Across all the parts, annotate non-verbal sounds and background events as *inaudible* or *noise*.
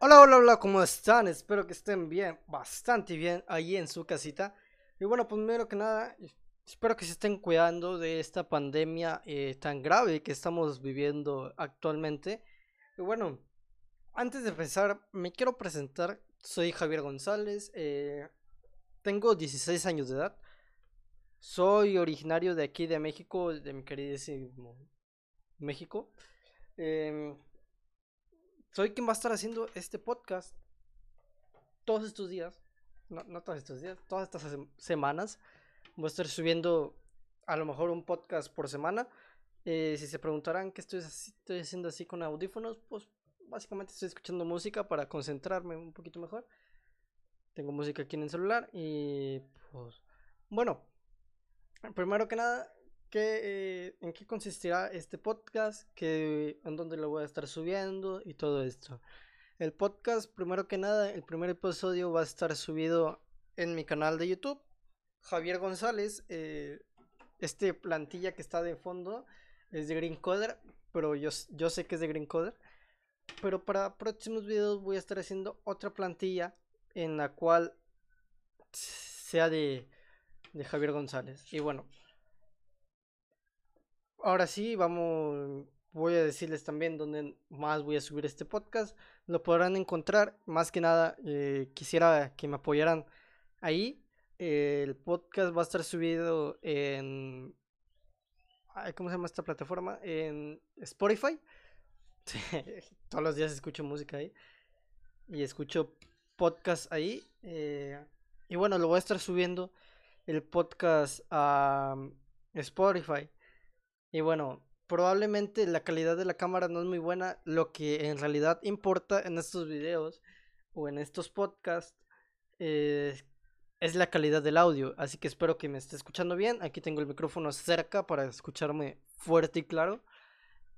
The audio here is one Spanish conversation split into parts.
Hola, hola, hola, ¿cómo están? Espero que estén bien, bastante bien ahí en su casita. Y bueno, pues primero que nada, espero que se estén cuidando de esta pandemia eh, tan grave que estamos viviendo actualmente. Y bueno, antes de empezar, me quiero presentar. Soy Javier González, eh, tengo 16 años de edad. Soy originario de aquí de México, de mi queridísimo México. Em, soy quien va a estar haciendo este podcast todos estos días. No, no todos estos días, todas estas semanas. Voy a estar subiendo a lo mejor un podcast por semana. Eh, si se preguntarán qué estoy, estoy haciendo así con audífonos, pues básicamente estoy escuchando música para concentrarme un poquito mejor. Tengo música aquí en el celular y pues bueno, primero que nada eh, en qué consistirá este podcast, que, en dónde lo voy a estar subiendo y todo esto. El podcast, primero que nada, el primer episodio va a estar subido en mi canal de YouTube, Javier González. Eh, este plantilla que está de fondo es de Green Coder, pero yo, yo sé que es de Green Coder. Pero para próximos videos voy a estar haciendo otra plantilla en la cual sea de, de Javier González. Y bueno, ahora sí, vamos, voy a decirles también dónde más voy a subir este podcast. Lo podrán encontrar. Más que nada, eh, quisiera que me apoyaran ahí. el podcast va a estar subido en... ¿Cómo se llama esta plataforma? En Spotify. *laughs* Todos los días escucho música ahí. Y escucho podcast ahí. Eh, y bueno, lo voy a estar subiendo el podcast a Spotify. Y bueno, probablemente la calidad de la cámara no es muy buena. Lo que en realidad importa en estos videos o en estos podcasts eh, es la calidad del audio. Así que espero que me esté escuchando bien. Aquí tengo el micrófono cerca para escucharme fuerte y claro.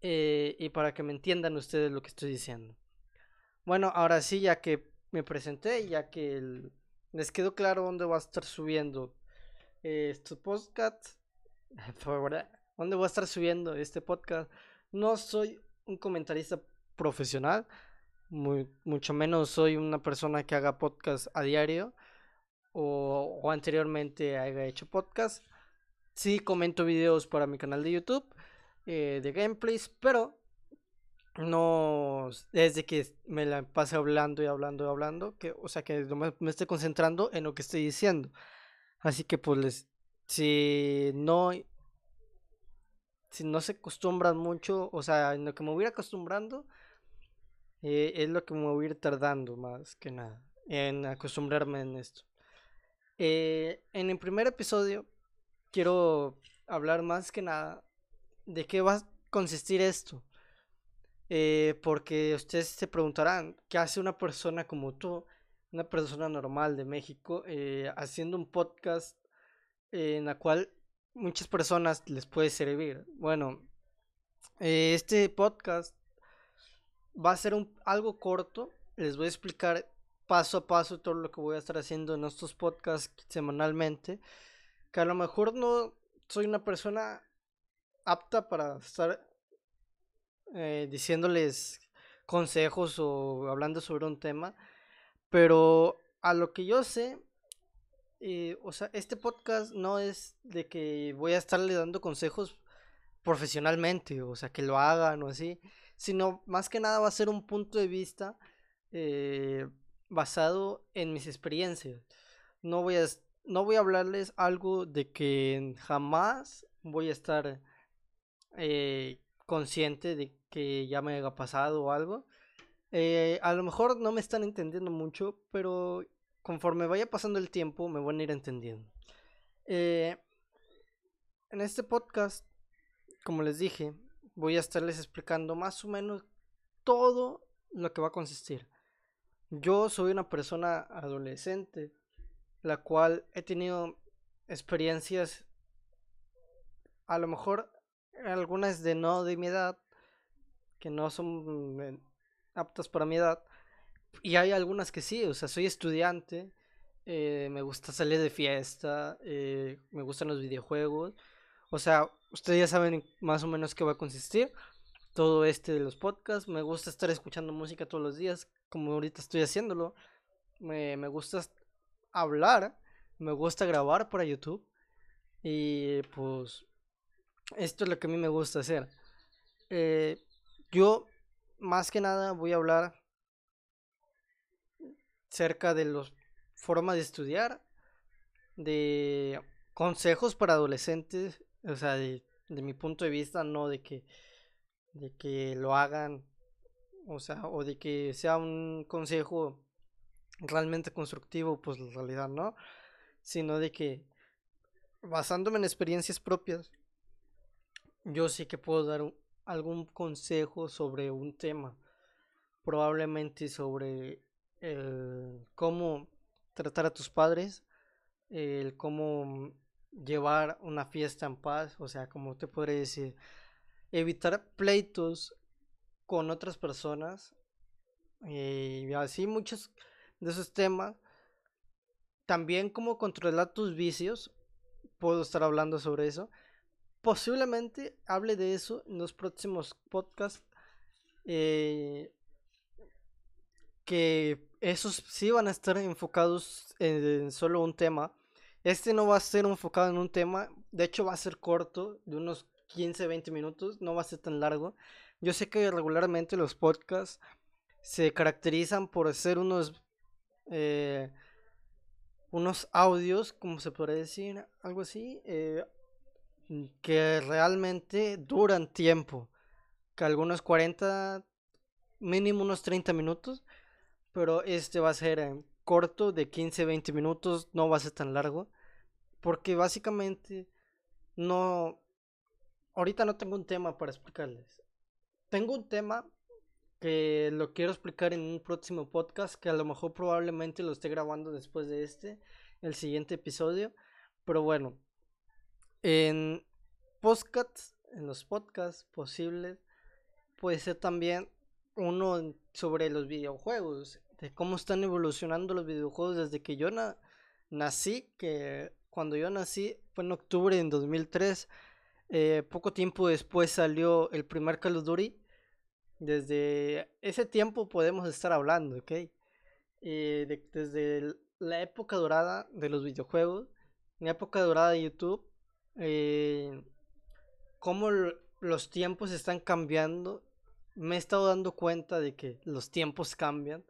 Eh, y para que me entiendan ustedes lo que estoy diciendo. Bueno, ahora sí, ya que me presenté, ya que les quedó claro dónde va a estar subiendo eh, estos podcasts. *laughs* ¿Dónde voy a estar subiendo este podcast? No soy un comentarista profesional, muy, mucho menos soy una persona que haga podcast a diario o, o anteriormente haya hecho podcast. Sí comento videos para mi canal de YouTube eh, de gameplays, pero no desde que me la pase hablando y hablando y hablando, que, o sea que me, me estoy concentrando en lo que estoy diciendo. Así que pues les, si no si no se acostumbran mucho, o sea, en lo que me voy a ir acostumbrando, eh, es lo que me voy a ir tardando más que nada en acostumbrarme en esto. Eh, en el primer episodio quiero hablar más que nada de qué va a consistir esto. Eh, porque ustedes se preguntarán, ¿qué hace una persona como tú, una persona normal de México, haciendo un podcast en la cual muchas personas les puede servir. Bueno, eh, este podcast va a ser un, algo corto. Les voy a explicar paso a paso todo lo que voy a estar haciendo en estos podcasts semanalmente. Que a lo mejor no soy una persona apta para estar eh, diciéndoles consejos o hablando sobre un tema. Pero a lo que yo sé, eh, o sea, este podcast no es de que voy a estarle dando consejos profesionalmente, o sea, que lo hagan o así, sino más que nada va a ser un punto de vista eh, basado en mis experiencias. No voy, a, no voy a hablarles algo de que jamás voy a estar eh, consciente de que ya me haya pasado o algo. a lo mejor no me están entendiendo mucho, pero conforme vaya pasando el tiempo me van a ir entendiendo. Eh, en este podcast, como les dije, voy a estarles explicando más o menos todo lo que va a consistir. Yo soy una persona adolescente, la cual he tenido experiencias, a lo mejor algunas de no de mi edad, que no son eh, aptas para mi edad, y hay algunas que sí, o sea, soy estudiante, eh, me gusta salir de fiesta, eh, me gustan los videojuegos. O sea, ustedes ya saben más o menos qué va a consistir. todo este de los podcasts. Me gusta estar escuchando música todos los días, como ahorita estoy haciéndolo. Me, me gusta hablar, me gusta grabar para YouTube. Y pues esto es lo que a mí me gusta hacer. Eh, yo más que nada voy a hablar cerca de las formas de estudiar, de consejos para adolescentes, o sea, de, mi punto de vista, no de que, de que lo hagan, o sea, o de que sea un consejo realmente constructivo, pues en realidad no, sino de que basándome en experiencias propias, yo sí que puedo dar algún consejo sobre un tema, probablemente sobre el cómo tratar a tus padres, el cómo llevar una fiesta en paz, o sea, como te podría decir, evitar pleitos con otras personas y así muchos de esos temas. También cómo controlar tus vicios, puedo estar hablando sobre eso. Posiblemente hable de eso en los próximos podcasts. Eh, que esos sí van a estar enfocados en, solo un tema. Este no va a ser enfocado en un tema, de hecho va a ser corto, de unos 15, 20 minutos, no va a ser tan largo. Yo sé que regularmente los podcasts se caracterizan por ser unos eh, unos audios, como se podría decir, algo así, eh, que realmente duran tiempo, que algunos 40, mínimo unos 30 minutos, pero este va a ser corto, de 15, 20 minutos, no va a ser tan largo, porque básicamente no, ahorita no tengo un tema para explicarles. Tengo un tema que lo quiero explicar en un próximo podcast, que a lo mejor probablemente lo esté grabando después de este, el siguiente episodio, pero bueno, en podcasts, en los podcasts posibles, puede ser también uno sobre los videojuegos de cómo están evolucionando los videojuegos desde que yo nací, que cuando yo nací fue en octubre de 2003, eh, poco tiempo después salió el primer Call of Duty, desde ese tiempo podemos estar hablando, ¿ok? Eh, desde la época dorada de los videojuegos, la época dorada de YouTube, eh, cómo los tiempos están cambiando, me he estado dando cuenta de que los tiempos cambian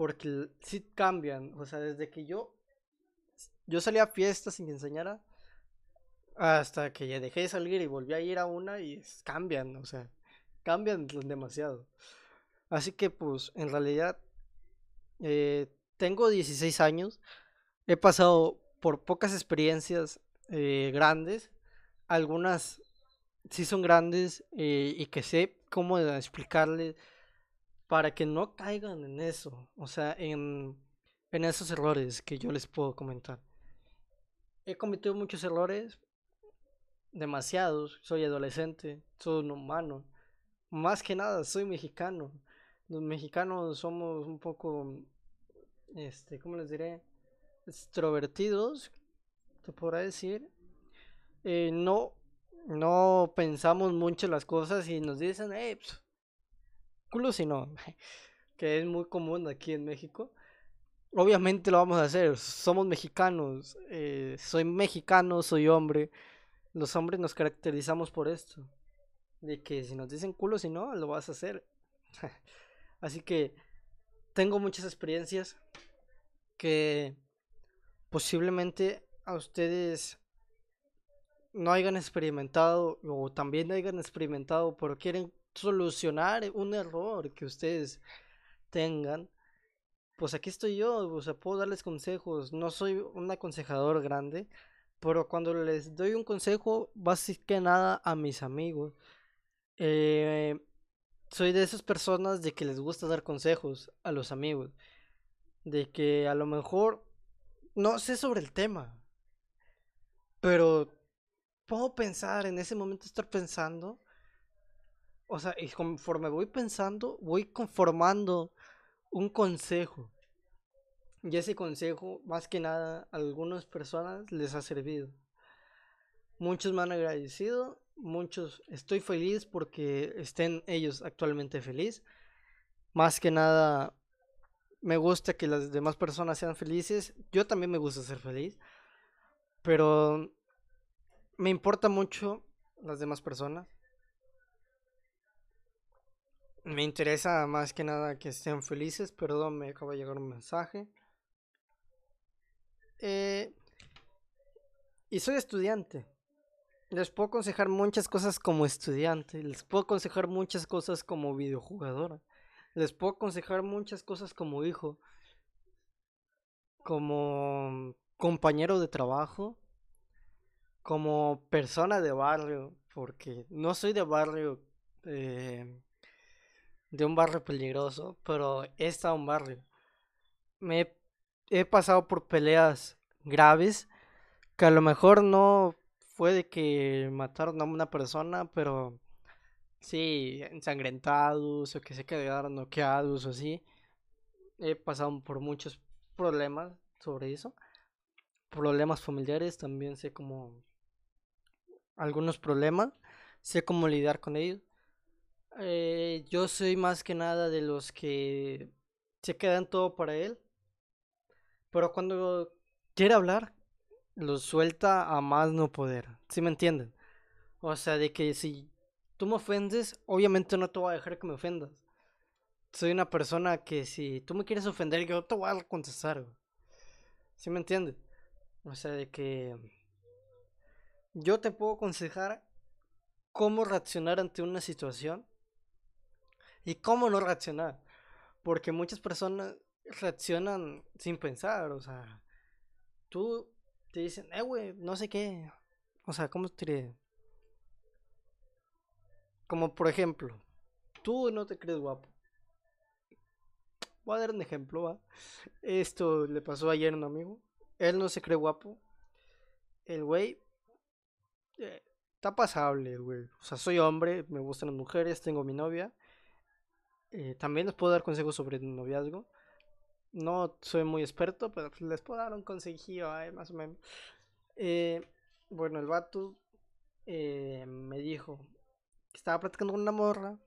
porque sí cambian, o sea, desde que yo yo salía a fiestas sin que enseñara hasta que ya dejé de salir y volví a ir a una y cambian, o sea, cambian demasiado. Así que pues en realidad eh, tengo 16 años, he pasado por pocas experiencias eh, grandes, algunas sí son grandes eh, y que sé cómo explicarles para que no caigan en eso, o sea, en, en esos errores que yo les puedo comentar. He cometido muchos errores, demasiados, soy adolescente, soy un humano, más que nada soy mexicano. Los mexicanos somos un poco, este, ¿cómo les diré? Extrovertidos, te podrá decir. Eh, no, no pensamos mucho las cosas y nos dicen, hey, pues, culo si no, *laughs* que es muy común aquí en México. Obviamente lo vamos a hacer, somos mexicanos, eh, soy mexicano, soy hombre. Los hombres nos caracterizamos por esto, de que si nos dicen culo si no, lo vas a hacer. *laughs* Así que tengo muchas experiencias que posiblemente a ustedes no hayan experimentado o también hayan experimentado, pero quieren solucionar un error que ustedes tengan, pues aquí estoy yo, o sea, puedo darles consejos, no soy un aconsejador grande, pero cuando les doy un consejo, que nada a mis amigos. Eh, soy de esas personas de que les gusta dar consejos a los amigos, de que a lo mejor no sé sobre el tema, pero puedo pensar en ese momento, estar pensando o sea, conforme voy pensando, voy conformando un consejo. Y ese consejo, más que nada, a algunas personas les ha servido. Muchos me han agradecido, muchos, estoy feliz porque estén ellos actualmente feliz. Más que nada, me gusta que las demás personas sean felices. Yo también me gusta ser feliz. Pero me importa mucho las demás personas. Me interesa más que nada que estén felices. Perdón, me acaba de llegar un mensaje. Eh, y soy estudiante. Les puedo aconsejar muchas cosas como estudiante. Les puedo aconsejar muchas cosas como videojugadora. Les puedo aconsejar muchas cosas como hijo. Como compañero de trabajo. Como persona de barrio. Porque no soy de barrio. Eh, de un barrio peligroso. Pero he estado en un barrio. Me he pasado por peleas graves. Que a lo mejor no fue de que mataron a una persona, pero sí, ensangrentados o que se quedaron noqueados o así. He pasado por muchos problemas sobre eso. Problemas familiares, también sé cómo algunos problemas, sé cómo lidiar con ellos. Eh, yo soy más que nada de los que se quedan todo para él. Pero cuando quiere hablar, lo suelta a más no poder. ¿Sí me entienden? O sea, de que si tú me ofendes, obviamente no te voy a dejar que me ofendas. Soy una persona que si tú me quieres ofender, yo te voy a contestar. ¿Sí me entiendes? O sea, de que yo te puedo aconsejar cómo reaccionar ante una situación y cómo no reaccionar. Porque muchas personas reaccionan sin pensar, o sea, tú te dicen, eh, güey, no sé qué. O sea, ¿cómo te? Como por ejemplo, tú no te crees guapo. Voy a dar un ejemplo, ¿va? Esto le pasó ayer a un amigo. Él no se cree guapo. El güey eh, está pasable, güey. O sea, soy hombre, me gustan las mujeres, tengo mi novia. Eh, también les puedo dar consejos sobre el noviazgo. No soy muy experto, pero les puedo dar un consejillo, más o menos. Eh, bueno, el vato eh, me dijo que estaba platicando con una morra